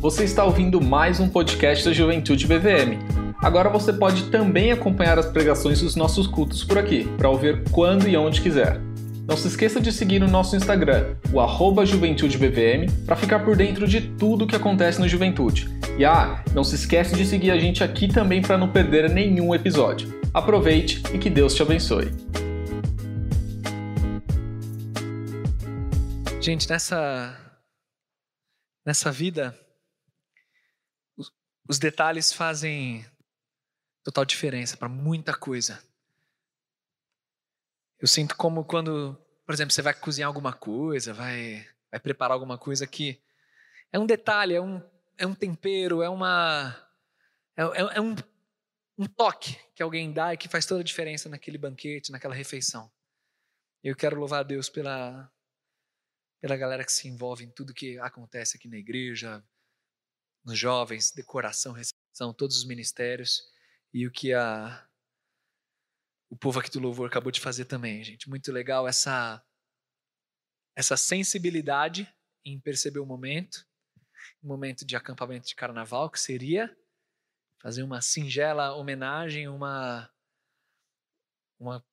Você está ouvindo mais um podcast da Juventude BVM. Agora você pode também acompanhar as pregações dos nossos cultos por aqui, para ouvir quando e onde quiser. Não se esqueça de seguir no nosso Instagram, o arroba JuventudeBVM, para ficar por dentro de tudo o que acontece no Juventude. E ah, não se esqueça de seguir a gente aqui também para não perder nenhum episódio. Aproveite e que Deus te abençoe. Gente, nessa nessa vida os detalhes fazem total diferença para muita coisa. Eu sinto como quando, por exemplo, você vai cozinhar alguma coisa, vai, vai preparar alguma coisa que é um detalhe, é um, é um tempero, é uma é, é, é um, um toque que alguém dá e que faz toda a diferença naquele banquete, naquela refeição. Eu quero louvar a Deus pela pela galera que se envolve em tudo que acontece aqui na igreja, nos jovens, decoração, recepção, todos os ministérios e o que a o povo aqui do louvor acabou de fazer também, gente. Muito legal essa essa sensibilidade em perceber o momento, o momento de acampamento de carnaval que seria fazer uma singela homenagem, uma uma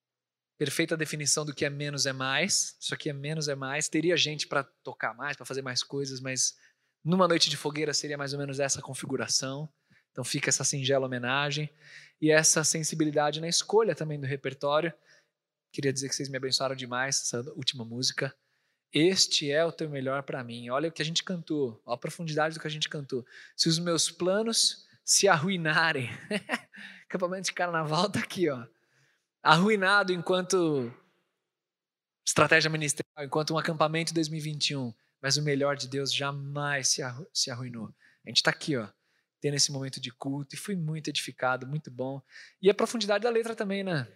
perfeita definição do que é menos é mais. Isso aqui é menos é mais. Teria gente para tocar mais, para fazer mais coisas, mas numa noite de fogueira seria mais ou menos essa configuração. Então fica essa singela homenagem e essa sensibilidade na escolha também do repertório. Queria dizer que vocês me abençoaram demais essa última música. Este é o teu melhor para mim. Olha o que a gente cantou, a profundidade do que a gente cantou. Se os meus planos se arruinarem. Acampamento de carnaval tá aqui, ó. Arruinado enquanto estratégia ministerial, enquanto um acampamento 2021 mas o melhor de Deus jamais se, arru se arruinou. A gente está aqui, ó, tendo esse momento de culto e fui muito edificado, muito bom. E a profundidade da letra também, né?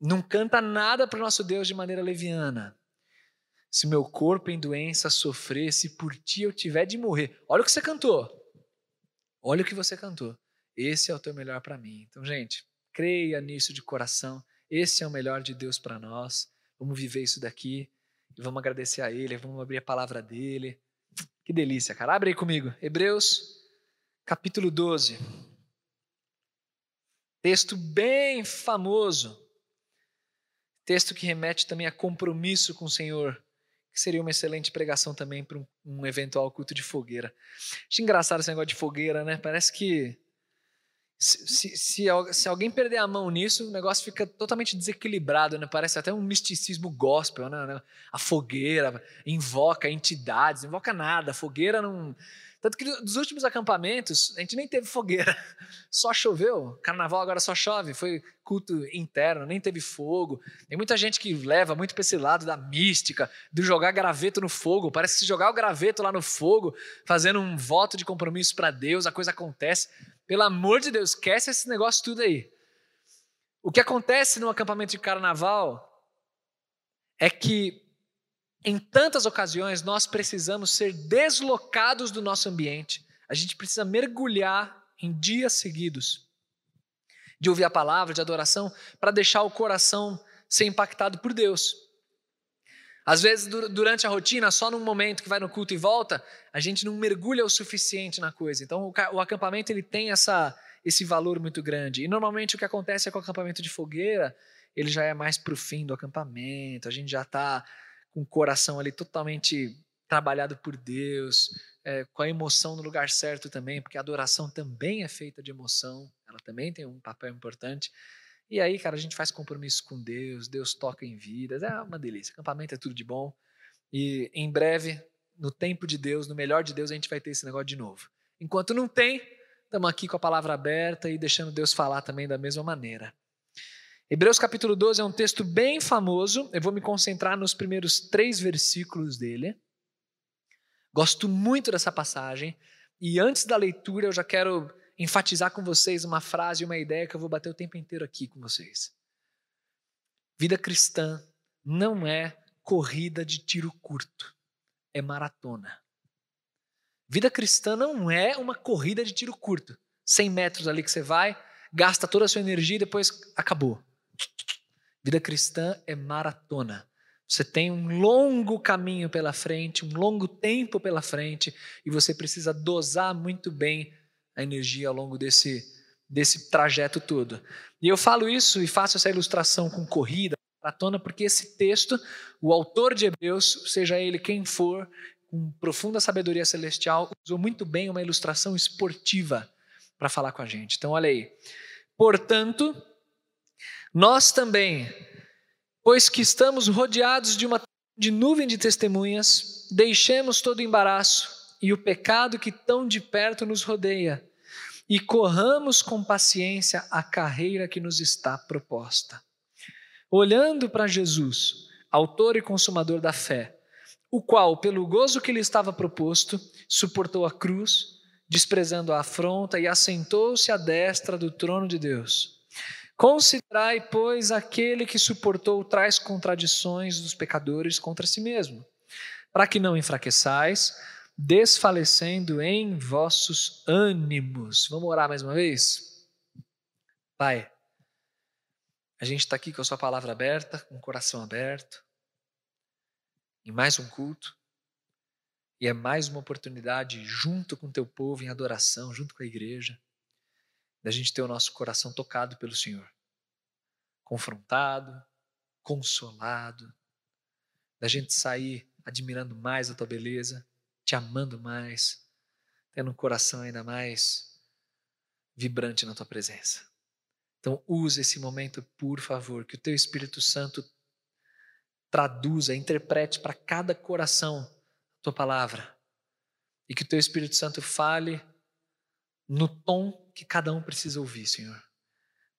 Não canta nada para o nosso Deus de maneira leviana. Se meu corpo em doença sofrer, se por ti eu tiver de morrer. Olha o que você cantou. Olha o que você cantou. Esse é o teu melhor para mim. Então, gente, creia nisso de coração. Esse é o melhor de Deus para nós. Vamos viver isso daqui. Vamos agradecer a Ele, vamos abrir a palavra dele. Que delícia, cara. Abre aí comigo. Hebreus, capítulo 12. Texto bem famoso. Texto que remete também a compromisso com o Senhor. Que seria uma excelente pregação também para um, um eventual culto de fogueira. Acho engraçado esse negócio de fogueira, né? Parece que se, se, se, alguém perder a mão nisso, o negócio fica totalmente desequilibrado, né? Parece até um misticismo gospel, né? A fogueira invoca entidades, invoca nada. A fogueira não. Tanto que dos últimos acampamentos, a gente nem teve fogueira. Só choveu. Carnaval agora só chove. Foi culto interno, nem teve fogo. Tem muita gente que leva muito para esse lado da mística, de jogar graveto no fogo. Parece que se jogar o graveto lá no fogo, fazendo um voto de compromisso para Deus, a coisa acontece. Pelo amor de Deus, esquece esse negócio tudo aí. O que acontece no acampamento de carnaval é que, em tantas ocasiões, nós precisamos ser deslocados do nosso ambiente. A gente precisa mergulhar em dias seguidos de ouvir a palavra, de adoração, para deixar o coração ser impactado por Deus. Às vezes, durante a rotina, só num momento que vai no culto e volta, a gente não mergulha o suficiente na coisa. Então, o acampamento ele tem essa, esse valor muito grande. E normalmente o que acontece é com o acampamento de fogueira, ele já é mais para o fim do acampamento, a gente já está com o coração ali totalmente trabalhado por Deus, é, com a emoção no lugar certo também, porque a adoração também é feita de emoção, ela também tem um papel importante. E aí, cara, a gente faz compromisso com Deus, Deus toca em vidas, é uma delícia. Acampamento é tudo de bom. E em breve, no tempo de Deus, no melhor de Deus, a gente vai ter esse negócio de novo. Enquanto não tem, estamos aqui com a palavra aberta e deixando Deus falar também da mesma maneira. Hebreus capítulo 12 é um texto bem famoso, eu vou me concentrar nos primeiros três versículos dele. Gosto muito dessa passagem, e antes da leitura eu já quero enfatizar com vocês uma frase, uma ideia que eu vou bater o tempo inteiro aqui com vocês. Vida cristã não é corrida de tiro curto, é maratona. Vida cristã não é uma corrida de tiro curto. 100 metros ali que você vai, gasta toda a sua energia e depois acabou. Vida cristã é maratona. Você tem um longo caminho pela frente, um longo tempo pela frente, e você precisa dosar muito bem a energia ao longo desse, desse trajeto todo. E eu falo isso e faço essa ilustração com corrida, maratona, porque esse texto, o autor de Hebreus, seja ele quem for, com profunda sabedoria celestial, usou muito bem uma ilustração esportiva para falar com a gente. Então, olha aí. Portanto, nós também, pois que estamos rodeados de uma de nuvem de testemunhas, deixemos todo o embaraço e o pecado que tão de perto nos rodeia e corramos com paciência a carreira que nos está proposta. Olhando para Jesus, autor e consumador da fé, o qual, pelo gozo que lhe estava proposto, suportou a cruz, desprezando a afronta e assentou-se à destra do trono de Deus. Considerai, pois, aquele que suportou tais contradições dos pecadores contra si mesmo, para que não enfraqueçais, desfalecendo em vossos ânimos. Vamos orar mais uma vez? Pai, a gente está aqui com a Sua palavra aberta, com o coração aberto, em mais um culto, e é mais uma oportunidade, junto com o Teu povo, em adoração, junto com a igreja, da gente ter o nosso coração tocado pelo Senhor, confrontado, consolado, da gente sair admirando mais a tua beleza, te amando mais, tendo um coração ainda mais vibrante na tua presença. Então, use esse momento, por favor, que o teu Espírito Santo traduza, interprete para cada coração a tua palavra. E que o teu Espírito Santo fale no tom que cada um precisa ouvir, Senhor.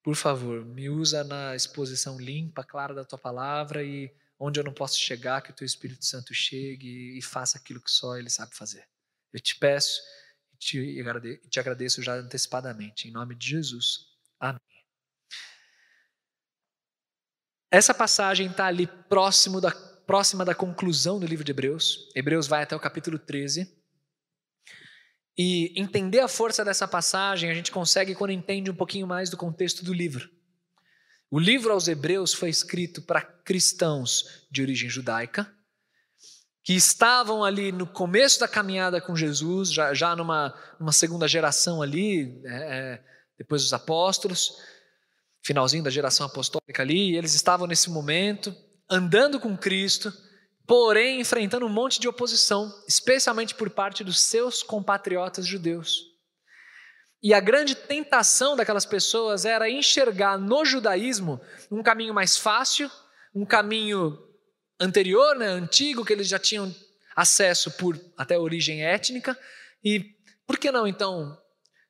Por favor, me usa na exposição limpa, clara da tua palavra e onde eu não posso chegar, que o teu Espírito Santo chegue e faça aquilo que só ele sabe fazer. Eu te peço e te, agradeço já antecipadamente, em nome de Jesus. Amém. Essa passagem está ali próximo da, próxima da conclusão do livro de Hebreus. Hebreus vai até o capítulo 13. E entender a força dessa passagem a gente consegue quando entende um pouquinho mais do contexto do livro. O livro aos Hebreus foi escrito para cristãos de origem judaica, que estavam ali no começo da caminhada com Jesus, já, já numa, numa segunda geração ali, é, é depois dos apóstolos, finalzinho da geração apostólica ali, e eles estavam nesse momento, andando com Cristo, porém enfrentando um monte de oposição, especialmente por parte dos seus compatriotas judeus. E a grande tentação daquelas pessoas era enxergar no judaísmo um caminho mais fácil, um caminho anterior, né, antigo, que eles já tinham acesso por até origem étnica, e por que não então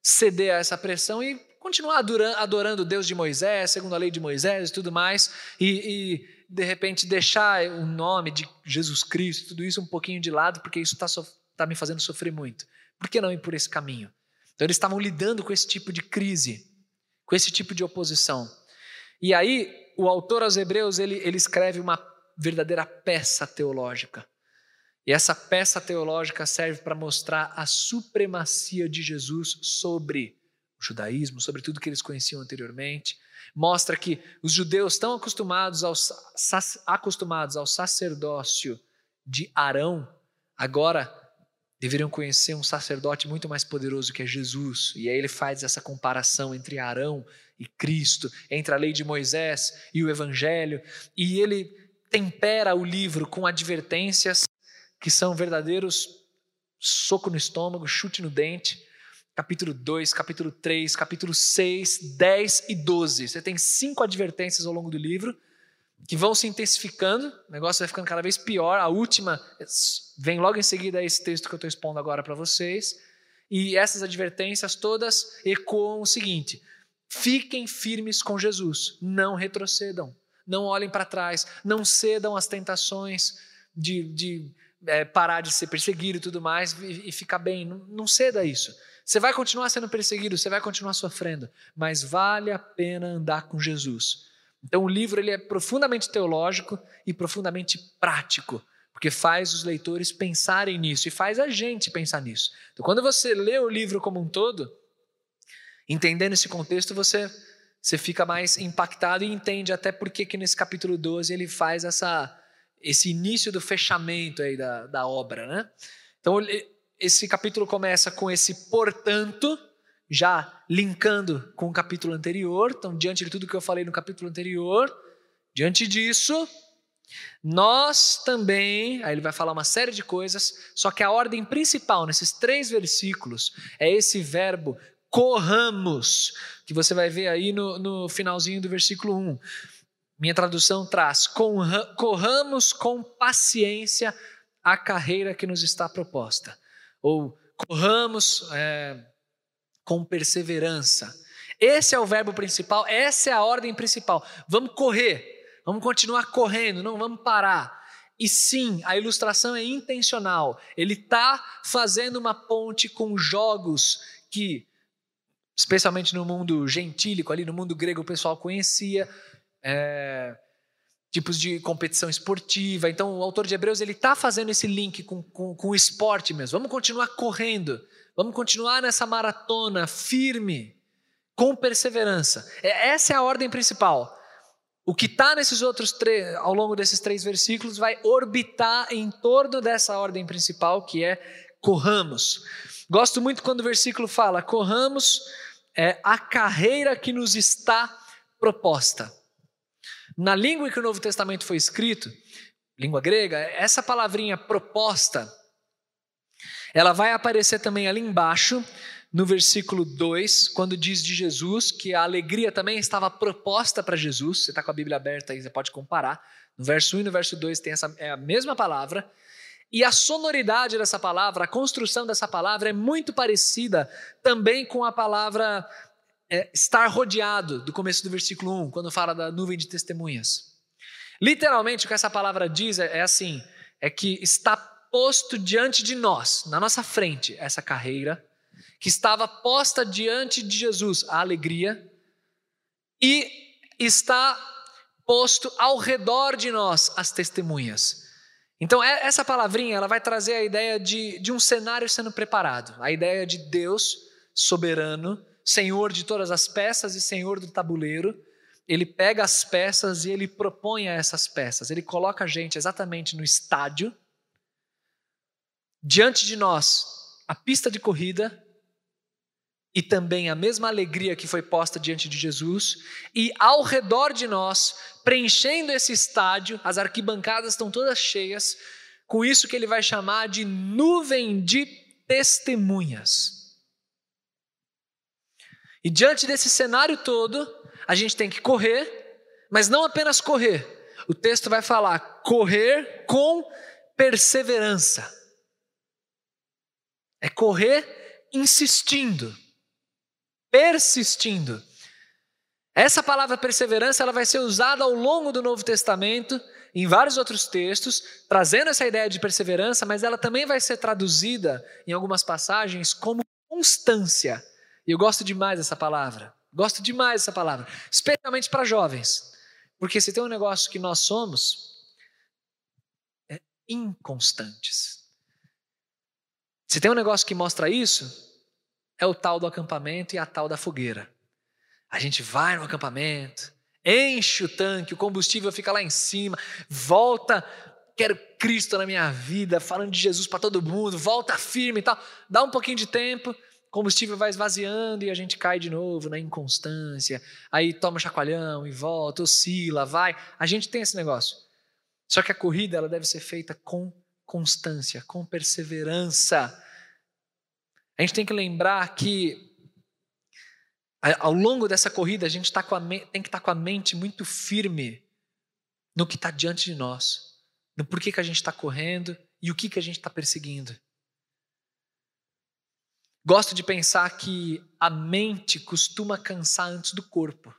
ceder a essa pressão e continuar adorando o Deus de Moisés, segundo a lei de Moisés e tudo mais, e, e de repente deixar o nome de Jesus Cristo, tudo isso um pouquinho de lado, porque isso está tá me fazendo sofrer muito. Por que não ir por esse caminho? Então eles estavam lidando com esse tipo de crise, com esse tipo de oposição. E aí o autor aos Hebreus ele, ele escreve uma verdadeira peça teológica. E essa peça teológica serve para mostrar a supremacia de Jesus sobre o judaísmo, sobre tudo que eles conheciam anteriormente. Mostra que os judeus estão acostumados ao, acostumados ao sacerdócio de Arão, agora deveriam conhecer um sacerdote muito mais poderoso que é Jesus. E aí ele faz essa comparação entre Arão e Cristo, entre a lei de Moisés e o Evangelho, e ele tempera o livro com advertências que são verdadeiros soco no estômago, chute no dente. Capítulo 2, capítulo 3, capítulo 6, 10 e 12. Você tem cinco advertências ao longo do livro que vão se intensificando, o negócio vai ficando cada vez pior. A última vem logo em seguida esse texto que eu estou expondo agora para vocês. E essas advertências todas ecoam o seguinte: fiquem firmes com Jesus, não retrocedam, não olhem para trás, não cedam às tentações de, de é, parar de ser perseguido e tudo mais e, e ficar bem. Não, não ceda a isso. Você vai continuar sendo perseguido, você vai continuar sofrendo, mas vale a pena andar com Jesus então o livro ele é profundamente teológico e profundamente prático, porque faz os leitores pensarem nisso e faz a gente pensar nisso. Então quando você lê o livro como um todo, entendendo esse contexto, você você fica mais impactado e entende até por que nesse capítulo 12 ele faz essa esse início do fechamento aí da, da obra, né? Então, esse capítulo começa com esse portanto, já linkando com o capítulo anterior. Então, diante de tudo que eu falei no capítulo anterior, diante disso, nós também, aí ele vai falar uma série de coisas, só que a ordem principal nesses três versículos é esse verbo corramos, que você vai ver aí no, no finalzinho do versículo 1. Minha tradução traz: corramos com paciência a carreira que nos está proposta. Ou corramos é, com perseverança. Esse é o verbo principal, essa é a ordem principal. Vamos correr, vamos continuar correndo, não vamos parar. E sim, a ilustração é intencional. Ele está fazendo uma ponte com jogos que, especialmente no mundo gentílico, ali no mundo grego, o pessoal conhecia é, tipos de competição esportiva. Então, o autor de Hebreus ele está fazendo esse link com, com, com o esporte mesmo. Vamos continuar correndo, vamos continuar nessa maratona firme, com perseverança. É, essa é a ordem principal. O que está nesses outros três, ao longo desses três versículos, vai orbitar em torno dessa ordem principal, que é corramos. Gosto muito quando o versículo fala: corramos é, a carreira que nos está proposta. Na língua em que o Novo Testamento foi escrito, língua grega, essa palavrinha proposta, ela vai aparecer também ali embaixo, no versículo 2, quando diz de Jesus que a alegria também estava proposta para Jesus. Você está com a Bíblia aberta aí, você pode comparar. No verso 1 e no verso 2 tem essa, é a mesma palavra. E a sonoridade dessa palavra, a construção dessa palavra é muito parecida também com a palavra é, estar rodeado, do começo do versículo 1, quando fala da nuvem de testemunhas. Literalmente, o que essa palavra diz é, é assim: é que está posto diante de nós, na nossa frente, essa carreira, que estava posta diante de Jesus, a alegria, e está posto ao redor de nós as testemunhas. Então, é, essa palavrinha ela vai trazer a ideia de, de um cenário sendo preparado, a ideia de Deus soberano senhor de todas as peças e senhor do tabuleiro, ele pega as peças e ele propõe a essas peças. Ele coloca a gente exatamente no estádio, diante de nós, a pista de corrida e também a mesma alegria que foi posta diante de Jesus, e ao redor de nós, preenchendo esse estádio, as arquibancadas estão todas cheias, com isso que ele vai chamar de nuvem de testemunhas. E diante desse cenário todo, a gente tem que correr, mas não apenas correr. O texto vai falar correr com perseverança. É correr insistindo, persistindo. Essa palavra perseverança ela vai ser usada ao longo do Novo Testamento, em vários outros textos, trazendo essa ideia de perseverança, mas ela também vai ser traduzida em algumas passagens como constância. E eu gosto demais dessa palavra. Gosto demais dessa palavra, especialmente para jovens. Porque se tem um negócio que nós somos, é inconstantes. Se tem um negócio que mostra isso, é o tal do acampamento e a tal da fogueira. A gente vai no acampamento, enche o tanque, o combustível fica lá em cima, volta, quero Cristo na minha vida, falando de Jesus para todo mundo, volta firme e tal. Dá um pouquinho de tempo, combustível vai esvaziando e a gente cai de novo na inconstância, aí toma chacoalhão e volta, oscila, vai. A gente tem esse negócio. Só que a corrida ela deve ser feita com constância, com perseverança. A gente tem que lembrar que ao longo dessa corrida a gente tá tem que estar tá com a mente muito firme no que está diante de nós, no porquê que a gente está correndo e o que, que a gente está perseguindo. Gosto de pensar que a mente costuma cansar antes do corpo.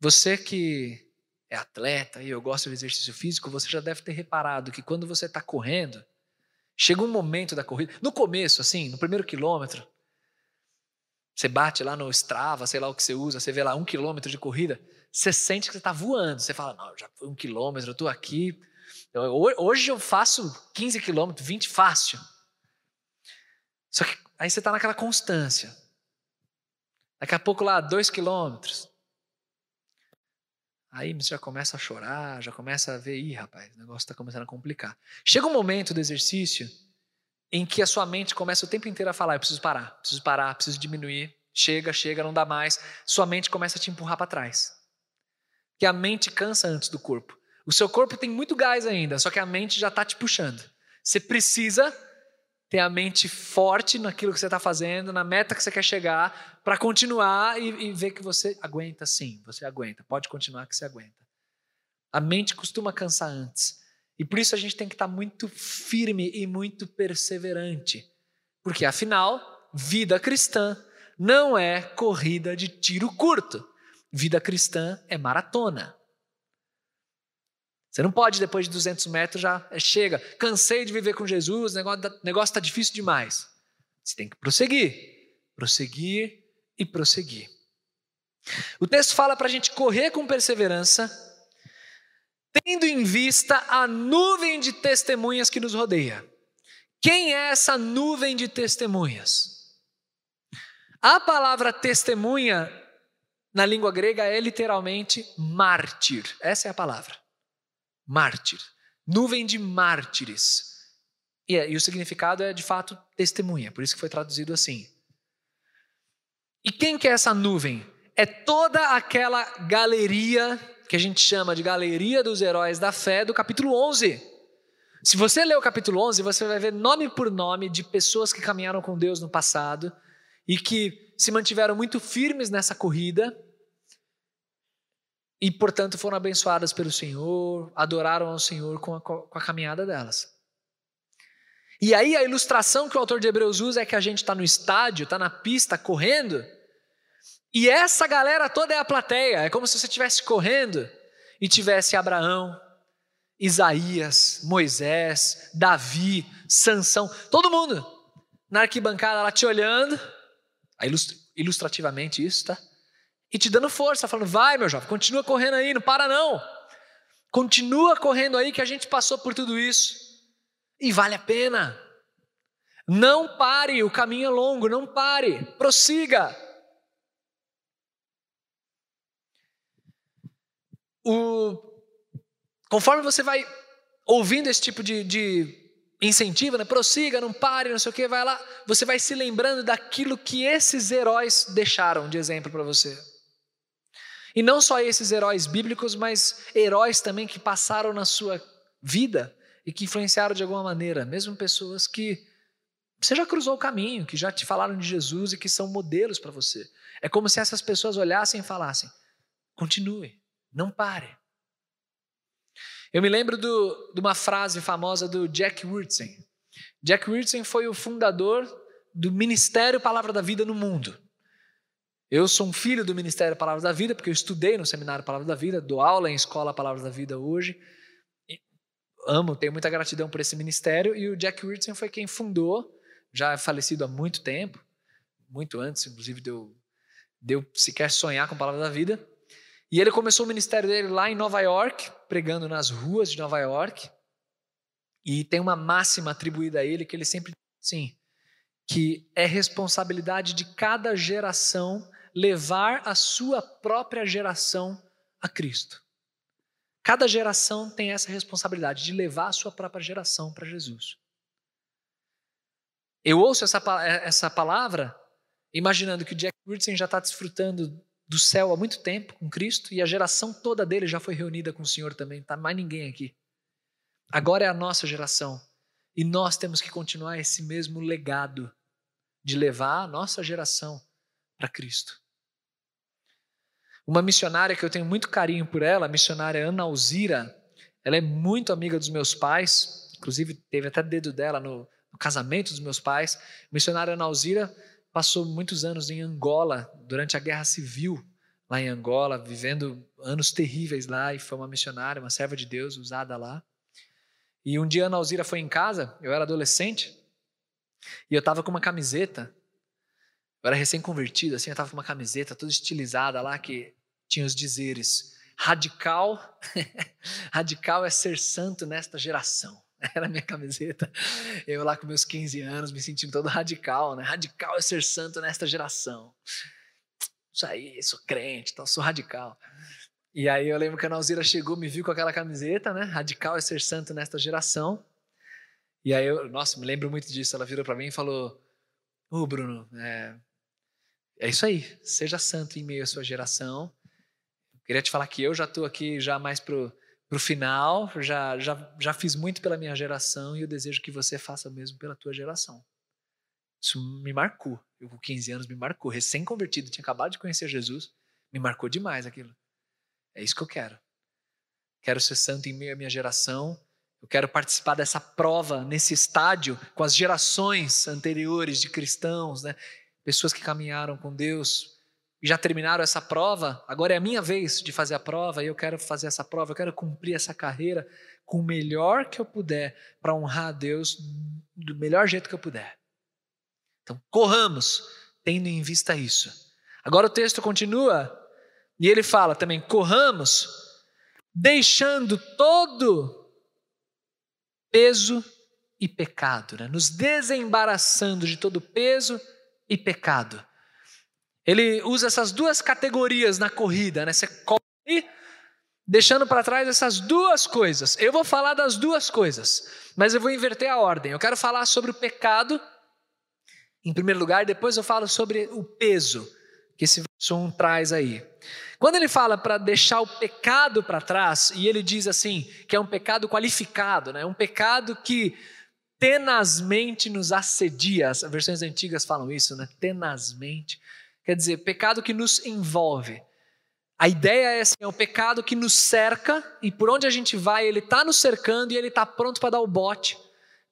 Você que é atleta e eu gosto de exercício físico, você já deve ter reparado que quando você está correndo, chega um momento da corrida, no começo, assim, no primeiro quilômetro, você bate lá no Strava, sei lá o que você usa, você vê lá um quilômetro de corrida, você sente que você está voando. Você fala, não, já foi um quilômetro, eu estou aqui. Hoje eu faço 15 quilômetros, 20 fácil. Só que aí você está naquela constância. Daqui a pouco lá, dois quilômetros. Aí você já começa a chorar, já começa a ver, ih, rapaz, o negócio está começando a complicar. Chega um momento do exercício em que a sua mente começa o tempo inteiro a falar: eu preciso parar, preciso parar, preciso diminuir. Chega, chega, não dá mais. Sua mente começa a te empurrar para trás. Que a mente cansa antes do corpo. O seu corpo tem muito gás ainda, só que a mente já está te puxando. Você precisa ter a mente forte naquilo que você está fazendo, na meta que você quer chegar, para continuar e, e, ver que você aguenta sim, você aguenta, pode continuar que você aguenta. A mente costuma cansar antes. E por isso a gente tem que estar tá muito firme e muito perseverante. Porque afinal, vida cristã não é corrida de tiro curto. Vida cristã é maratona. Você não pode, depois de 200 metros, já é, chega, cansei de viver com Jesus, o negócio está difícil demais. Você tem que prosseguir, prosseguir e prosseguir. O texto fala para a gente correr com perseverança, tendo em vista a nuvem de testemunhas que nos rodeia. Quem é essa nuvem de testemunhas? A palavra testemunha na língua grega é literalmente mártir. Essa é a palavra mártir, nuvem de mártires. E, e o significado é de fato testemunha, por isso que foi traduzido assim. E quem que é essa nuvem? É toda aquela galeria que a gente chama de galeria dos heróis da fé do capítulo 11. Se você ler o capítulo 11, você vai ver nome por nome de pessoas que caminharam com Deus no passado e que se mantiveram muito firmes nessa corrida e, portanto, foram abençoadas pelo Senhor, adoraram ao Senhor com a, com a caminhada delas. E aí a ilustração que o autor de Hebreus usa é que a gente está no estádio, está na pista, correndo, e essa galera toda é a plateia. É como se você estivesse correndo e tivesse Abraão, Isaías, Moisés, Davi, Sansão, todo mundo na arquibancada lá te olhando, ilustrativamente isso, tá? E te dando força, falando: vai, meu jovem, continua correndo aí, não para não. Continua correndo aí que a gente passou por tudo isso e vale a pena. Não pare, o caminho é longo, não pare, prossiga. O, conforme você vai ouvindo esse tipo de, de incentivo, né? prossiga, não pare, não sei o que, vai lá, você vai se lembrando daquilo que esses heróis deixaram de exemplo para você. E não só esses heróis bíblicos, mas heróis também que passaram na sua vida e que influenciaram de alguma maneira, mesmo pessoas que você já cruzou o caminho, que já te falaram de Jesus e que são modelos para você. É como se essas pessoas olhassem e falassem: continue, não pare. Eu me lembro do, de uma frase famosa do Jack Wurtzen. Jack Wurtzen foi o fundador do Ministério Palavra da Vida no mundo. Eu sou um filho do Ministério Palavra da Vida, porque eu estudei no Seminário Palavra da Vida, dou aula em Escola Palavra da Vida hoje. amo, tenho muita gratidão por esse ministério. E o Jack Wilson foi quem fundou, já falecido há muito tempo, muito antes, inclusive, de eu, sequer sonhar com Palavra da Vida. E ele começou o ministério dele lá em Nova York, pregando nas ruas de Nova York. E tem uma máxima atribuída a ele que ele sempre diz assim, que é responsabilidade de cada geração levar a sua própria geração a Cristo. Cada geração tem essa responsabilidade de levar a sua própria geração para Jesus. Eu ouço essa, essa palavra imaginando que o Jack Wilson já está desfrutando do céu há muito tempo com Cristo e a geração toda dele já foi reunida com o Senhor também, não está mais ninguém aqui. Agora é a nossa geração e nós temos que continuar esse mesmo legado de levar a nossa geração para Cristo. Uma missionária que eu tenho muito carinho por ela, a missionária Ana Alzira, ela é muito amiga dos meus pais, inclusive teve até dedo dela no, no casamento dos meus pais. A missionária Ana Alzira passou muitos anos em Angola, durante a Guerra Civil, lá em Angola, vivendo anos terríveis lá, e foi uma missionária, uma serva de Deus usada lá. E um dia a Ana Alzira foi em casa, eu era adolescente, e eu estava com uma camiseta eu era recém-convertido, assim, eu estava com uma camiseta toda estilizada lá que tinha os dizeres: radical, radical é ser santo nesta geração. Era a minha camiseta. Eu lá com meus 15 anos, me sentindo todo radical, né? Radical é ser santo nesta geração. Isso aí, sou crente, então sou radical. E aí eu lembro que a Nauzira chegou, me viu com aquela camiseta, né? Radical é ser santo nesta geração. E aí eu, nossa, me lembro muito disso. Ela virou para mim e falou: Ô oh, Bruno, é, é isso aí, seja santo em meio à sua geração. Queria te falar que eu já estou aqui já mais pro, pro final, já, já, já fiz muito pela minha geração e eu desejo que você faça o mesmo pela tua geração. Isso me marcou. Eu com 15 anos me marcou, recém-convertido, tinha acabado de conhecer Jesus, me marcou demais aquilo. É isso que eu quero. Quero ser santo em meio à minha geração. Eu quero participar dessa prova nesse estádio com as gerações anteriores de cristãos, né? Pessoas que caminharam com Deus e já terminaram essa prova. Agora é a minha vez de fazer a prova e eu quero fazer essa prova. Eu quero cumprir essa carreira com o melhor que eu puder para honrar a Deus do melhor jeito que eu puder. Então, corramos tendo em vista isso. Agora o texto continua e ele fala também: corramos, deixando todo peso e pecado, né? nos desembaraçando de todo peso e pecado. Ele usa essas duas categorias na corrida, né? Você corre deixando para trás essas duas coisas. Eu vou falar das duas coisas, mas eu vou inverter a ordem. Eu quero falar sobre o pecado em primeiro lugar, depois eu falo sobre o peso que esse verso 1 traz aí. Quando ele fala para deixar o pecado para trás, e ele diz assim, que é um pecado qualificado, né? um pecado que tenazmente nos assedia, as versões antigas falam isso, né? tenazmente, quer dizer, pecado que nos envolve. A ideia é assim, é um pecado que nos cerca, e por onde a gente vai, ele está nos cercando e ele está pronto para dar o bote,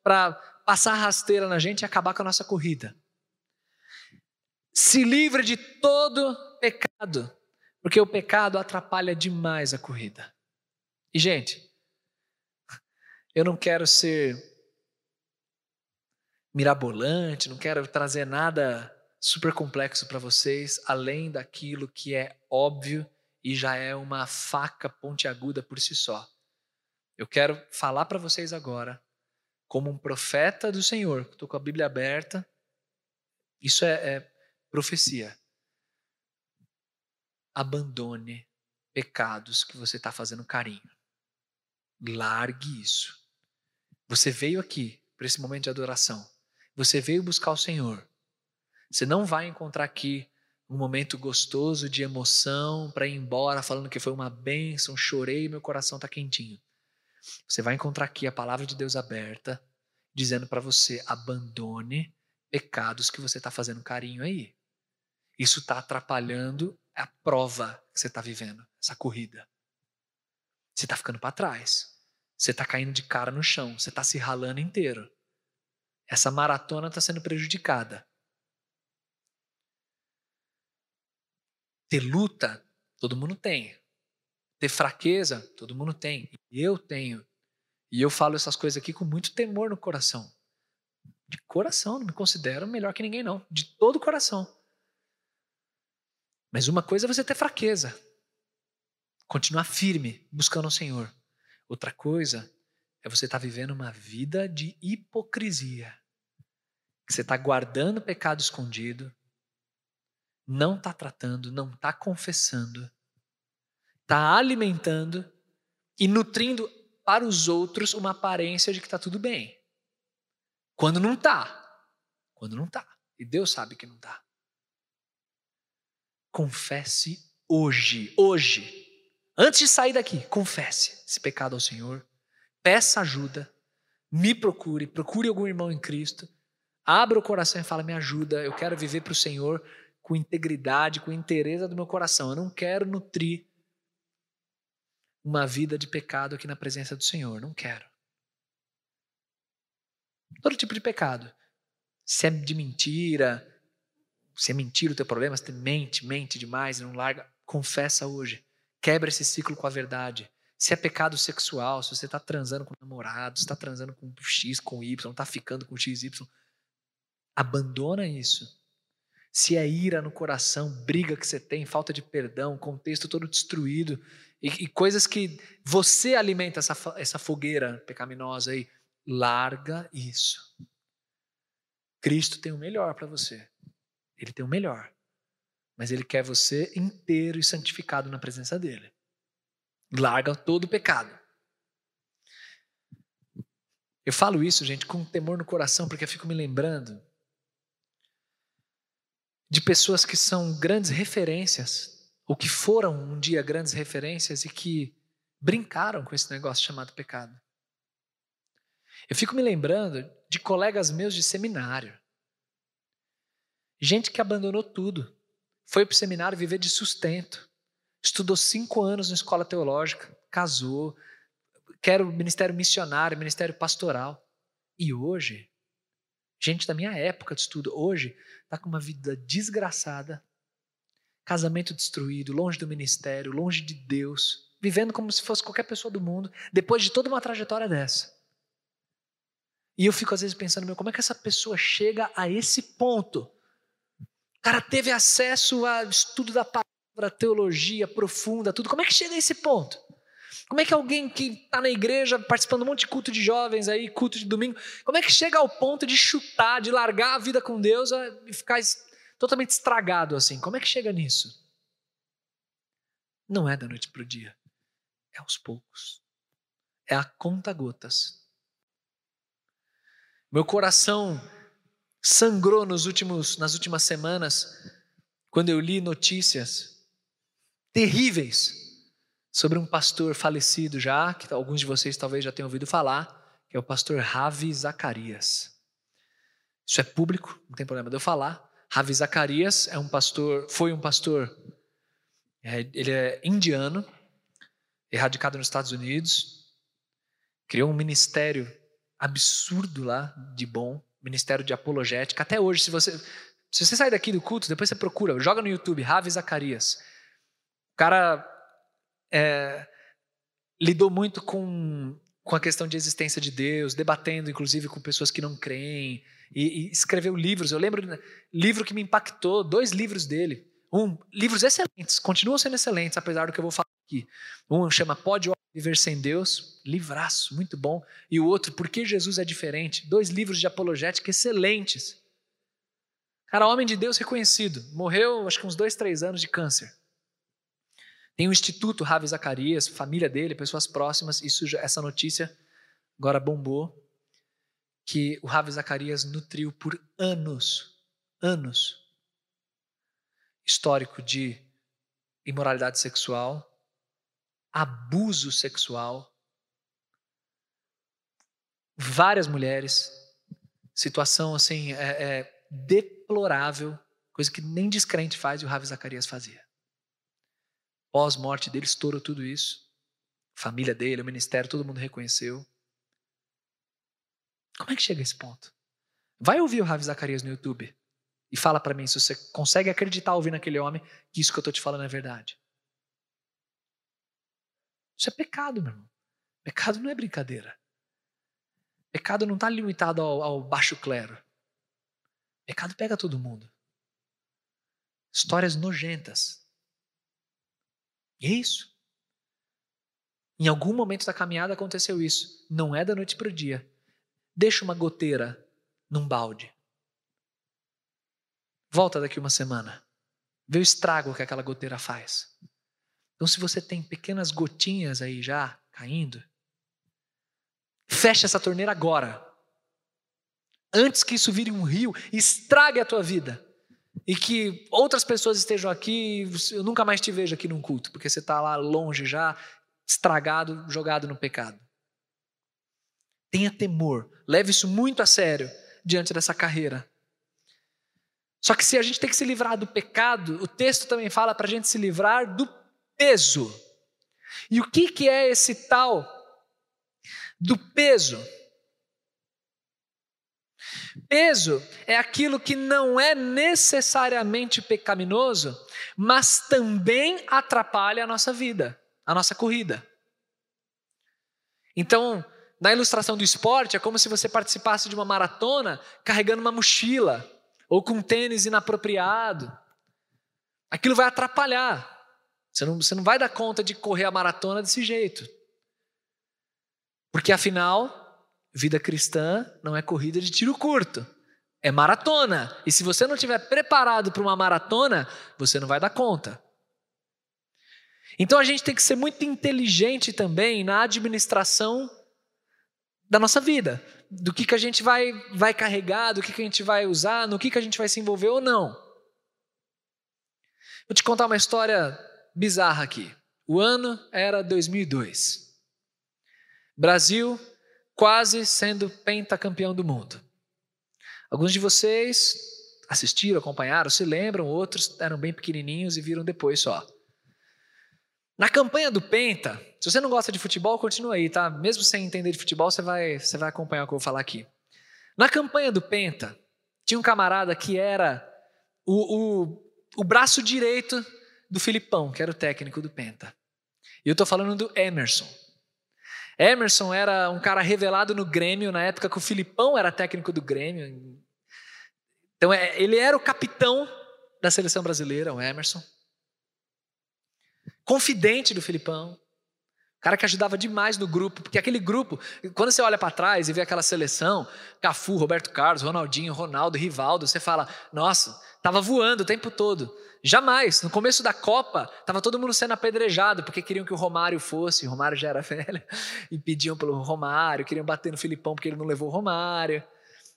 para passar rasteira na gente e acabar com a nossa corrida. Se livre de todo pecado, porque o pecado atrapalha demais a corrida. E, gente, eu não quero ser mirabolante, não quero trazer nada super complexo para vocês, além daquilo que é óbvio e já é uma faca pontiaguda por si só. Eu quero falar para vocês agora, como um profeta do Senhor, estou com a Bíblia aberta. Isso é, é profecia abandone pecados que você está fazendo carinho. Largue isso. Você veio aqui para esse momento de adoração. Você veio buscar o Senhor. Você não vai encontrar aqui um momento gostoso de emoção para ir embora falando que foi uma bênção, chorei, meu coração está quentinho. Você vai encontrar aqui a palavra de Deus aberta, dizendo para você: abandone pecados que você está fazendo carinho aí. Isso está atrapalhando a prova que você está vivendo, essa corrida. Você está ficando para trás. Você está caindo de cara no chão. Você está se ralando inteiro. Essa maratona está sendo prejudicada. Ter luta, todo mundo tem. Ter fraqueza, todo mundo tem. Eu tenho. E eu falo essas coisas aqui com muito temor no coração. De coração, não me considero melhor que ninguém, não. De todo o coração. Mas uma coisa é você ter fraqueza, continuar firme, buscando o Senhor. Outra coisa é você estar tá vivendo uma vida de hipocrisia. Você está guardando pecado escondido, não está tratando, não está confessando, está alimentando e nutrindo para os outros uma aparência de que está tudo bem. Quando não está. Quando não está. E Deus sabe que não está. Confesse hoje, hoje. Antes de sair daqui, confesse esse pecado ao Senhor. Peça ajuda. Me procure, procure algum irmão em Cristo. Abra o coração e fala: Me ajuda, eu quero viver para o Senhor com integridade, com interesse do meu coração. Eu não quero nutrir uma vida de pecado aqui na presença do Senhor. Não quero. Todo tipo de pecado. Se é de mentira, se é mentira o teu problema, se mente, mente demais não larga, confessa hoje. Quebra esse ciclo com a verdade. Se é pecado sexual, se você está transando com namorado, se está transando com X, com Y, está ficando com X, Y, abandona isso. Se é ira no coração, briga que você tem, falta de perdão, contexto todo destruído e, e coisas que você alimenta essa, essa fogueira pecaminosa aí, larga isso. Cristo tem o melhor para você. Ele tem o melhor. Mas ele quer você inteiro e santificado na presença dele. Larga todo o pecado. Eu falo isso, gente, com temor no coração, porque eu fico me lembrando de pessoas que são grandes referências, ou que foram um dia grandes referências e que brincaram com esse negócio chamado pecado. Eu fico me lembrando de colegas meus de seminário. Gente que abandonou tudo, foi para o seminário viver de sustento, estudou cinco anos na escola teológica, casou, quer o ministério missionário, ministério pastoral. E hoje, gente da minha época de estudo, hoje está com uma vida desgraçada, casamento destruído, longe do ministério, longe de Deus, vivendo como se fosse qualquer pessoa do mundo, depois de toda uma trajetória dessa. E eu fico às vezes pensando, meu, como é que essa pessoa chega a esse ponto? O cara teve acesso a estudo da palavra, teologia profunda, tudo. Como é que chega a esse ponto? Como é que alguém que está na igreja, participando de um monte de culto de jovens aí, culto de domingo, como é que chega ao ponto de chutar, de largar a vida com Deus e ficar totalmente estragado assim? Como é que chega nisso? Não é da noite para o dia, é aos poucos, é a conta gotas. Meu coração sangrou nos últimos, nas últimas semanas quando eu li notícias terríveis sobre um pastor falecido já, que alguns de vocês talvez já tenham ouvido falar, que é o pastor Ravi Zacarias. Isso é público, não tem problema de eu falar. Ravi Zacarias é um pastor, foi um pastor, é, ele é indiano, erradicado nos Estados Unidos, criou um ministério absurdo lá de bom, ministério de apologética. Até hoje, se você se você sair daqui do culto, depois você procura, joga no YouTube, Ravi Zacarias. O cara é, lidou muito com, com a questão de existência de Deus, debatendo inclusive com pessoas que não creem, e, e escreveu livros. Eu lembro livro que me impactou, dois livros dele. Um, livros excelentes, continuam sendo excelentes, apesar do que eu vou falar aqui. Um chama Pode Viver Sem Deus, livraço, muito bom. E o outro, Por que Jesus é Diferente? Dois livros de apologética excelentes. Cara, homem de Deus reconhecido. Morreu, acho que uns dois, três anos de câncer. Tem o Instituto Ravi Zacarias, família dele, pessoas próximas. Isso, essa notícia agora bombou. Que o Ravi Zacarias nutriu por anos, anos, histórico de imoralidade sexual, abuso sexual, várias mulheres, situação assim é, é deplorável, coisa que nem descrente faz e o Ravi Zacarias fazia. Pós-morte dele, estourou tudo isso. família dele, o ministério, todo mundo reconheceu. Como é que chega a esse ponto? Vai ouvir o Ravi Zacarias no YouTube e fala para mim se você consegue acreditar ouvindo aquele homem que isso que eu estou te falando é verdade. Isso é pecado, meu irmão. Pecado não é brincadeira. Pecado não está limitado ao, ao baixo clero. Pecado pega todo mundo. Histórias nojentas. E é isso. Em algum momento da caminhada aconteceu isso. Não é da noite para o dia. Deixa uma goteira num balde. Volta daqui uma semana. Vê o estrago que aquela goteira faz. Então, se você tem pequenas gotinhas aí já caindo, feche essa torneira agora. Antes que isso vire um rio, estrague a tua vida. E que outras pessoas estejam aqui eu nunca mais te vejo aqui num culto, porque você está lá longe já, estragado, jogado no pecado. Tenha temor, leve isso muito a sério diante dessa carreira. Só que se a gente tem que se livrar do pecado, o texto também fala para a gente se livrar do peso. E o que, que é esse tal do peso? Peso é aquilo que não é necessariamente pecaminoso, mas também atrapalha a nossa vida, a nossa corrida. Então, na ilustração do esporte, é como se você participasse de uma maratona carregando uma mochila ou com um tênis inapropriado. Aquilo vai atrapalhar. Você não, você não vai dar conta de correr a maratona desse jeito. Porque afinal, vida cristã não é corrida de tiro curto, é maratona. E se você não estiver preparado para uma maratona, você não vai dar conta. Então a gente tem que ser muito inteligente também na administração da nossa vida, do que, que a gente vai, vai carregar, do que, que a gente vai usar, no que, que a gente vai se envolver ou não. Vou te contar uma história bizarra aqui. O ano era 2002. Brasil quase sendo pentacampeão do mundo. Alguns de vocês assistiram, acompanharam, se lembram, outros eram bem pequenininhos e viram depois só. Na campanha do Penta, se você não gosta de futebol, continua aí, tá? Mesmo sem entender de futebol, você vai, você vai acompanhar o que eu vou falar aqui. Na campanha do Penta, tinha um camarada que era o, o, o braço direito do Filipão, que era o técnico do Penta. E eu estou falando do Emerson. Emerson era um cara revelado no Grêmio na época que o Filipão era técnico do Grêmio. Então é, ele era o capitão da seleção brasileira, o Emerson confidente do Filipão. Cara que ajudava demais no grupo, porque aquele grupo, quando você olha para trás e vê aquela seleção, Cafu, Roberto Carlos, Ronaldinho, Ronaldo, Rivaldo, você fala, nossa, tava voando o tempo todo. Jamais, no começo da Copa, tava todo mundo sendo apedrejado, porque queriam que o Romário fosse, o Romário já era velho, e pediam pelo Romário, queriam bater no Filipão porque ele não levou o Romário.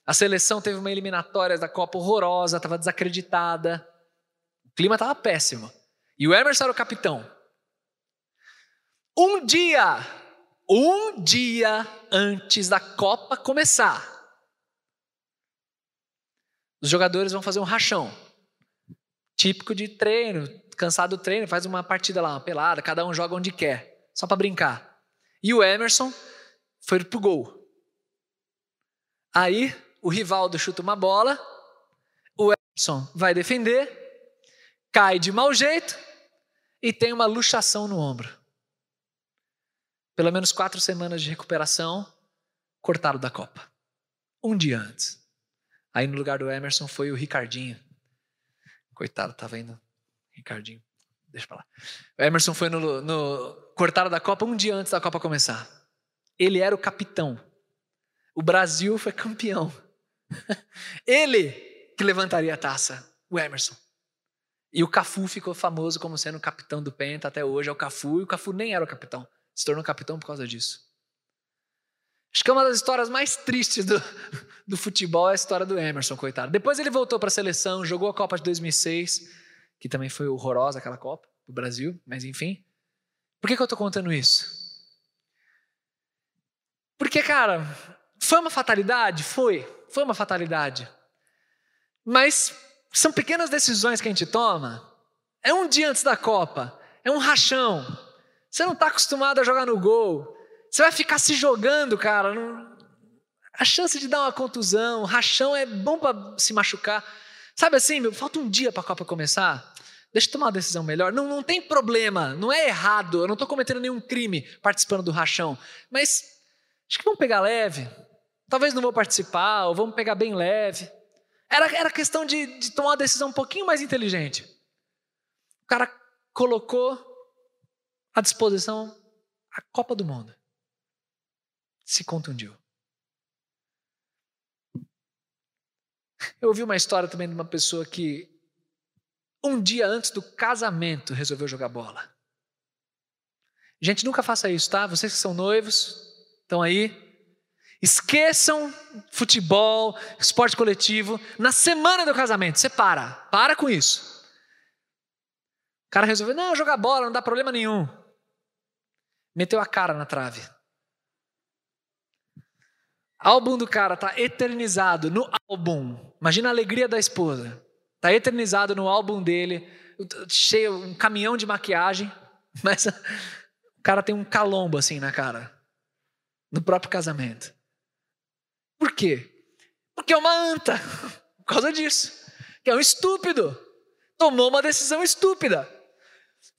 A seleção teve uma eliminatória da Copa horrorosa, estava desacreditada. O clima estava péssimo. E o Emerson era o capitão. Um dia, um dia antes da Copa começar, os jogadores vão fazer um rachão. Típico de treino, cansado do treino, faz uma partida lá, uma pelada, cada um joga onde quer, só para brincar. E o Emerson foi pro gol. Aí o Rivaldo chuta uma bola, o Emerson vai defender, cai de mau jeito e tem uma luxação no ombro pelo menos quatro semanas de recuperação, cortaram da Copa. Um dia antes. Aí no lugar do Emerson foi o Ricardinho. Coitado, tava indo. Ricardinho, deixa pra lá. O Emerson foi no, no. Cortaram da Copa um dia antes da Copa começar. Ele era o capitão. O Brasil foi campeão. Ele que levantaria a taça, o Emerson. E o Cafu ficou famoso como sendo o capitão do Penta até hoje, é o Cafu, e o Cafu nem era o capitão se tornou capitão por causa disso. Acho que é uma das histórias mais tristes do, do futebol é a história do Emerson, coitado. Depois ele voltou para a seleção, jogou a Copa de 2006, que também foi horrorosa aquela Copa do Brasil, mas enfim. Por que, que eu estou contando isso? Porque, cara, foi uma fatalidade? Foi, foi uma fatalidade. Mas são pequenas decisões que a gente toma. É um dia antes da Copa, é um rachão, você não está acostumado a jogar no gol. Você vai ficar se jogando, cara. Não... A chance de dar uma contusão, rachão é bom para se machucar. Sabe assim, meu, falta um dia para a Copa começar. Deixa eu tomar uma decisão melhor. Não, não tem problema, não é errado. Eu não estou cometendo nenhum crime participando do rachão. Mas acho que vamos pegar leve. Talvez não vou participar, ou vamos pegar bem leve. Era, era questão de, de tomar uma decisão um pouquinho mais inteligente. O cara colocou à disposição a Copa do Mundo. Se contundiu. Eu ouvi uma história também de uma pessoa que, um dia antes do casamento, resolveu jogar bola. Gente, nunca faça isso, tá? Vocês que são noivos, estão aí. Esqueçam futebol, esporte coletivo. Na semana do casamento, você para. Para com isso. O cara resolveu, não, jogar bola, não dá problema nenhum meteu a cara na trave. Álbum do cara tá eternizado no álbum. Imagina a alegria da esposa. Tá eternizado no álbum dele, cheio um caminhão de maquiagem, mas o cara tem um calombo assim na cara no próprio casamento. Por quê? Porque é uma anta. Por causa disso. Que é um estúpido. Tomou uma decisão estúpida.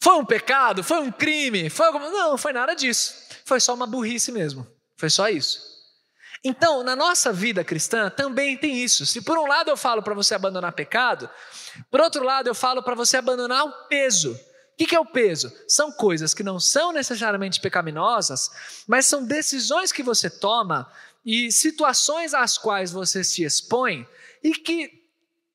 Foi um pecado? Foi um crime? Foi alguma... Não, foi nada disso. Foi só uma burrice mesmo. Foi só isso. Então, na nossa vida cristã também tem isso. Se por um lado eu falo para você abandonar pecado, por outro lado eu falo para você abandonar o peso. O que é o peso? São coisas que não são necessariamente pecaminosas, mas são decisões que você toma e situações às quais você se expõe e que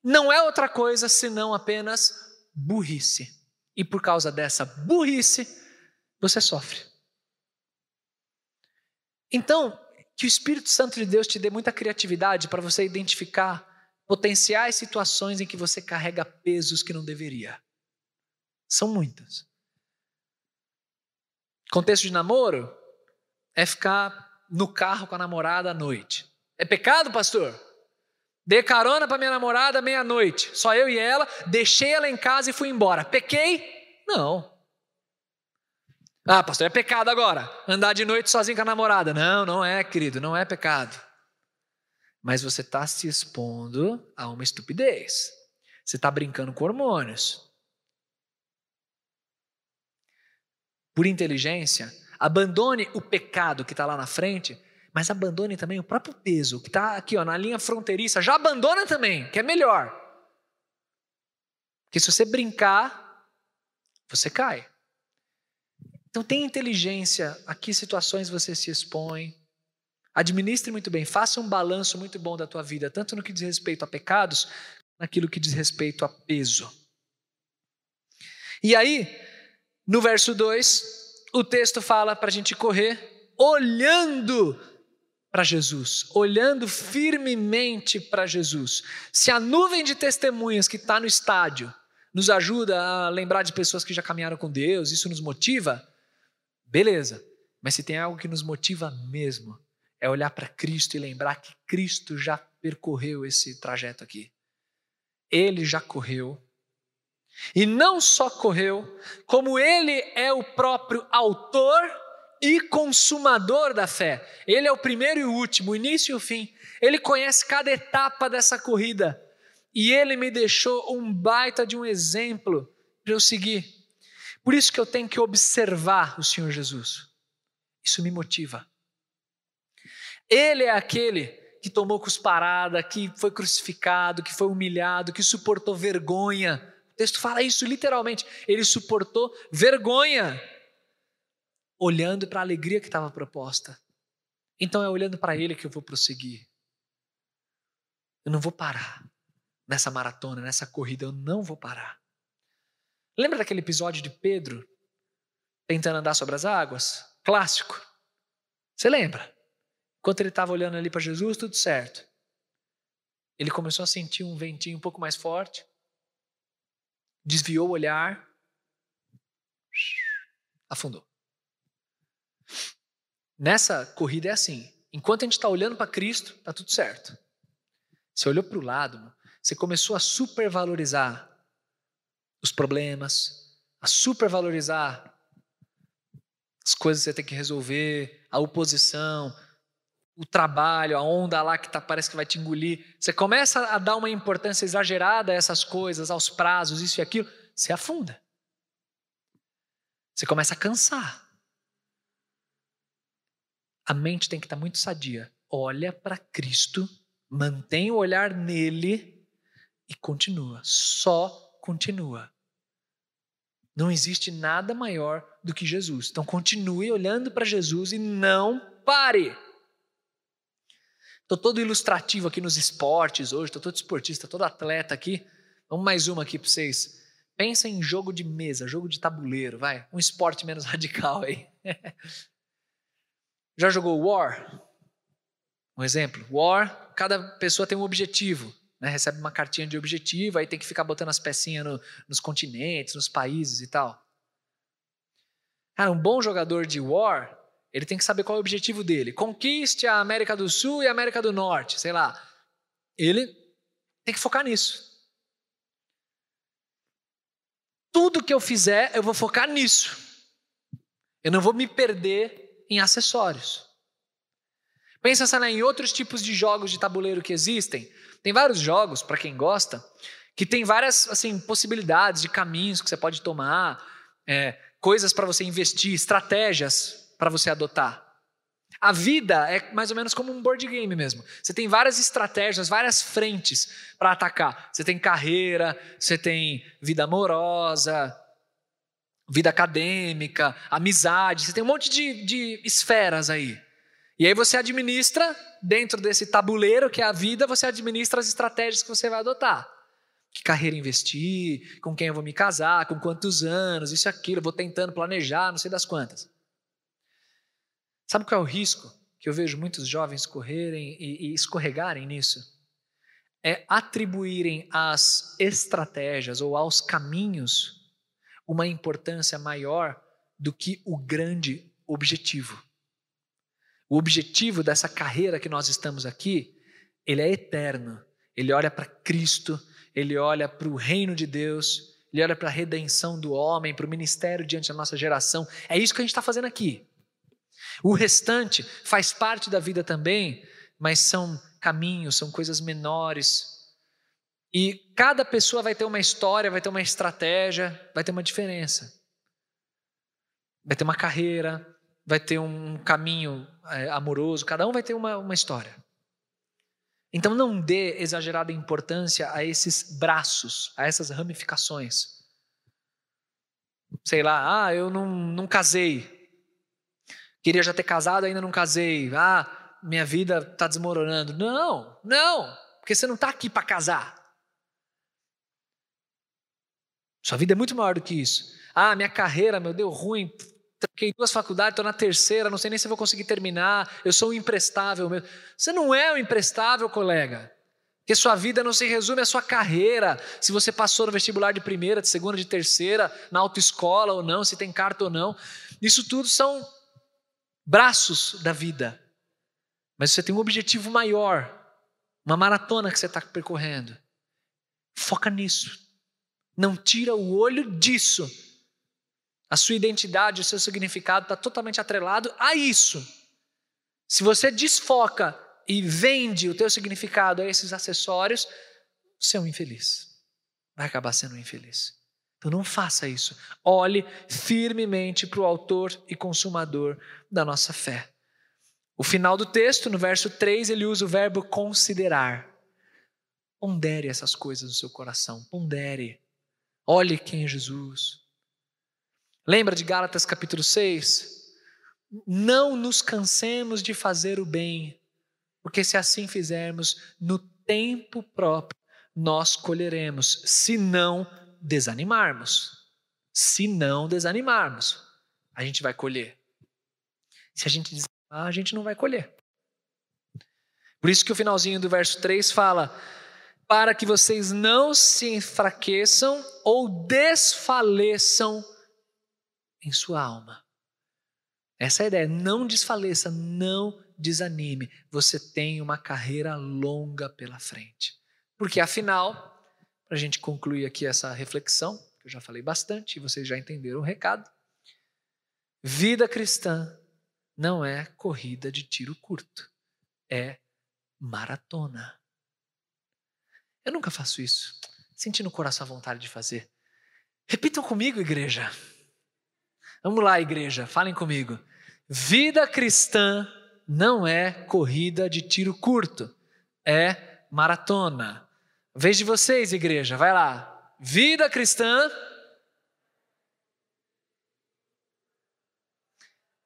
não é outra coisa senão apenas burrice. E por causa dessa burrice, você sofre. Então, que o Espírito Santo de Deus te dê muita criatividade para você identificar potenciais situações em que você carrega pesos que não deveria. São muitas. Contexto de namoro é ficar no carro com a namorada à noite. É pecado, pastor? Dei carona para minha namorada meia-noite, só eu e ela, deixei ela em casa e fui embora. Pequei? Não. Ah, pastor, é pecado agora. Andar de noite sozinho com a namorada. Não, não é, querido, não é pecado. Mas você está se expondo a uma estupidez. Você está brincando com hormônios. Por inteligência, abandone o pecado que está lá na frente, mas abandone também o próprio peso que está aqui ó, na linha fronteiriça. Já abandona também, que é melhor. Porque se você brincar, você cai. Então tenha inteligência a que situações você se expõe. Administre muito bem, faça um balanço muito bom da tua vida, tanto no que diz respeito a pecados, naquilo que diz respeito a peso. E aí, no verso 2, o texto fala para a gente correr olhando para Jesus, olhando firmemente para Jesus. Se a nuvem de testemunhas que está no estádio nos ajuda a lembrar de pessoas que já caminharam com Deus, isso nos motiva, Beleza, mas se tem algo que nos motiva mesmo, é olhar para Cristo e lembrar que Cristo já percorreu esse trajeto aqui. Ele já correu. E não só correu, como ele é o próprio autor e consumador da fé. Ele é o primeiro e o último, o início e o fim. Ele conhece cada etapa dessa corrida. E ele me deixou um baita de um exemplo para eu seguir. Por isso que eu tenho que observar o Senhor Jesus. Isso me motiva. Ele é aquele que tomou cusparada, que foi crucificado, que foi humilhado, que suportou vergonha. O texto fala isso literalmente. Ele suportou vergonha, olhando para a alegria que estava proposta. Então é olhando para Ele que eu vou prosseguir. Eu não vou parar nessa maratona, nessa corrida, eu não vou parar. Lembra daquele episódio de Pedro tentando andar sobre as águas? Clássico. Você lembra? Enquanto ele estava olhando ali para Jesus, tudo certo. Ele começou a sentir um ventinho um pouco mais forte, desviou o olhar, afundou. Nessa corrida é assim: enquanto a gente está olhando para Cristo, está tudo certo. Você olhou para o lado, você começou a supervalorizar os problemas, a supervalorizar as coisas que você tem que resolver, a oposição, o trabalho, a onda lá que tá, parece que vai te engolir. Você começa a dar uma importância exagerada a essas coisas, aos prazos, isso e aquilo, você afunda. Você começa a cansar. A mente tem que estar muito sadia. Olha para Cristo, mantém o olhar nele e continua. Só continua. Não existe nada maior do que Jesus. Então continue olhando para Jesus e não pare. Estou todo ilustrativo aqui nos esportes hoje, estou todo esportista, todo atleta aqui. Vamos mais uma aqui para vocês. Pensa em jogo de mesa, jogo de tabuleiro, vai. Um esporte menos radical aí. Já jogou War? Um exemplo. War, cada pessoa tem um objetivo né, recebe uma cartinha de objetivo, aí tem que ficar botando as pecinhas no, nos continentes, nos países e tal. Cara, um bom jogador de War, ele tem que saber qual é o objetivo dele. Conquiste a América do Sul e a América do Norte, sei lá. Ele tem que focar nisso. Tudo que eu fizer, eu vou focar nisso. Eu não vou me perder em acessórios. Pensa lá, em outros tipos de jogos de tabuleiro que existem. Tem vários jogos, para quem gosta, que tem várias assim possibilidades de caminhos que você pode tomar, é, coisas para você investir, estratégias para você adotar. A vida é mais ou menos como um board game mesmo. Você tem várias estratégias, várias frentes para atacar. Você tem carreira, você tem vida amorosa, vida acadêmica, amizade, você tem um monte de, de esferas aí. E aí você administra, dentro desse tabuleiro que é a vida, você administra as estratégias que você vai adotar. Que carreira investir, com quem eu vou me casar, com quantos anos, isso e aquilo, vou tentando planejar, não sei das quantas. Sabe qual é o risco que eu vejo muitos jovens correrem e, e escorregarem nisso? É atribuírem às estratégias ou aos caminhos uma importância maior do que o grande objetivo. O objetivo dessa carreira que nós estamos aqui, ele é eterno. Ele olha para Cristo, ele olha para o reino de Deus, ele olha para a redenção do homem, para o ministério diante da nossa geração. É isso que a gente está fazendo aqui. O restante faz parte da vida também, mas são caminhos, são coisas menores. E cada pessoa vai ter uma história, vai ter uma estratégia, vai ter uma diferença. Vai ter uma carreira, vai ter um caminho é, amoroso, cada um vai ter uma, uma história. Então não dê exagerada importância a esses braços, a essas ramificações. Sei lá, ah, eu não, não casei, Queria já ter casado, ainda não casei. Ah, minha vida está desmoronando. Não, não, porque você não está aqui para casar. Sua vida é muito maior do que isso. Ah, minha carreira, meu, deu ruim. Troquei duas faculdades, estou na terceira, não sei nem se vou conseguir terminar. Eu sou um imprestável mesmo. Você não é um imprestável, colega. Porque sua vida não se resume à sua carreira. Se você passou no vestibular de primeira, de segunda, de terceira, na autoescola ou não, se tem carta ou não. Isso tudo são braços da vida. Mas você tem um objetivo maior, uma maratona que você está percorrendo. Foca nisso. Não tira o olho disso. A sua identidade, o seu significado está totalmente atrelado a isso. Se você desfoca e vende o teu significado a esses acessórios, você é um infeliz. Vai acabar sendo um infeliz. Então não faça isso. Olhe firmemente para o autor e consumador da nossa fé. O final do texto, no verso 3, ele usa o verbo considerar. Pondere essas coisas no seu coração, pondere. Olhe quem é Jesus. Lembra de Gálatas capítulo 6? Não nos cansemos de fazer o bem, porque se assim fizermos, no tempo próprio nós colheremos, se não desanimarmos. Se não desanimarmos, a gente vai colher. Se a gente desanimar, a gente não vai colher. Por isso que o finalzinho do verso 3 fala: para que vocês não se enfraqueçam ou desfaleçam em sua alma. Essa é a ideia, não desfaleça, não desanime. Você tem uma carreira longa pela frente. Porque afinal, para a gente concluir aqui essa reflexão, que eu já falei bastante, e vocês já entenderam o recado. Vida cristã não é corrida de tiro curto, é maratona. Eu nunca faço isso. Senti no coração a vontade de fazer. Repitam comigo, igreja. Vamos lá, igreja, falem comigo. Vida cristã não é corrida de tiro curto, é maratona. Vez de vocês, igreja, vai lá. Vida cristã.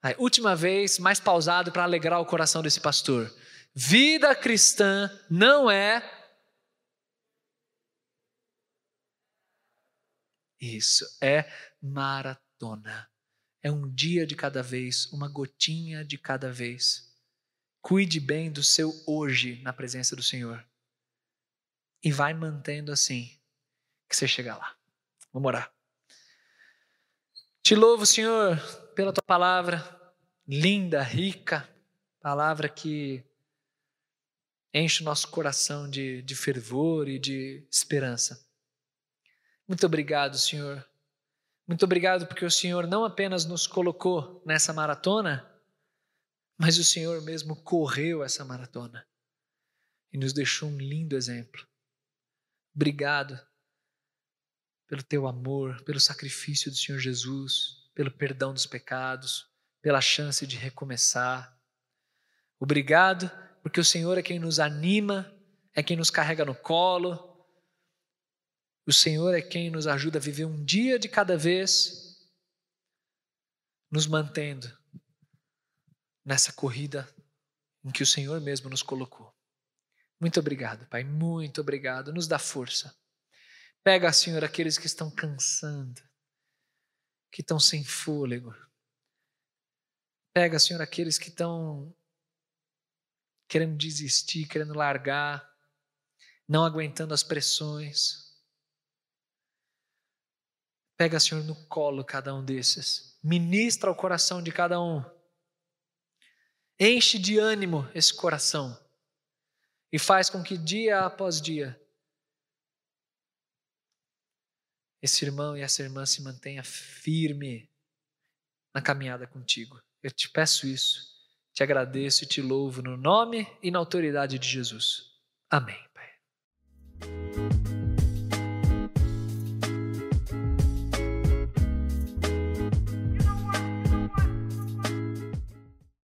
Aí, última vez, mais pausado para alegrar o coração desse pastor. Vida cristã não é. Isso, é maratona. É um dia de cada vez, uma gotinha de cada vez. Cuide bem do seu hoje na presença do Senhor e vai mantendo assim que você chegar lá. Vamos orar. Te louvo, Senhor, pela tua palavra linda, rica, palavra que enche o nosso coração de, de fervor e de esperança. Muito obrigado, Senhor. Muito obrigado porque o Senhor não apenas nos colocou nessa maratona, mas o Senhor mesmo correu essa maratona e nos deixou um lindo exemplo. Obrigado pelo teu amor, pelo sacrifício do Senhor Jesus, pelo perdão dos pecados, pela chance de recomeçar. Obrigado porque o Senhor é quem nos anima, é quem nos carrega no colo. O Senhor é quem nos ajuda a viver um dia de cada vez, nos mantendo nessa corrida em que o Senhor mesmo nos colocou. Muito obrigado, Pai, muito obrigado. Nos dá força. Pega, Senhor, aqueles que estão cansando, que estão sem fôlego. Pega, Senhor, aqueles que estão querendo desistir, querendo largar, não aguentando as pressões. Pega, Senhor, no colo cada um desses. Ministra o coração de cada um. Enche de ânimo esse coração. E faz com que dia após dia esse irmão e essa irmã se mantenha firme na caminhada contigo. Eu te peço isso, te agradeço e te louvo no nome e na autoridade de Jesus. Amém.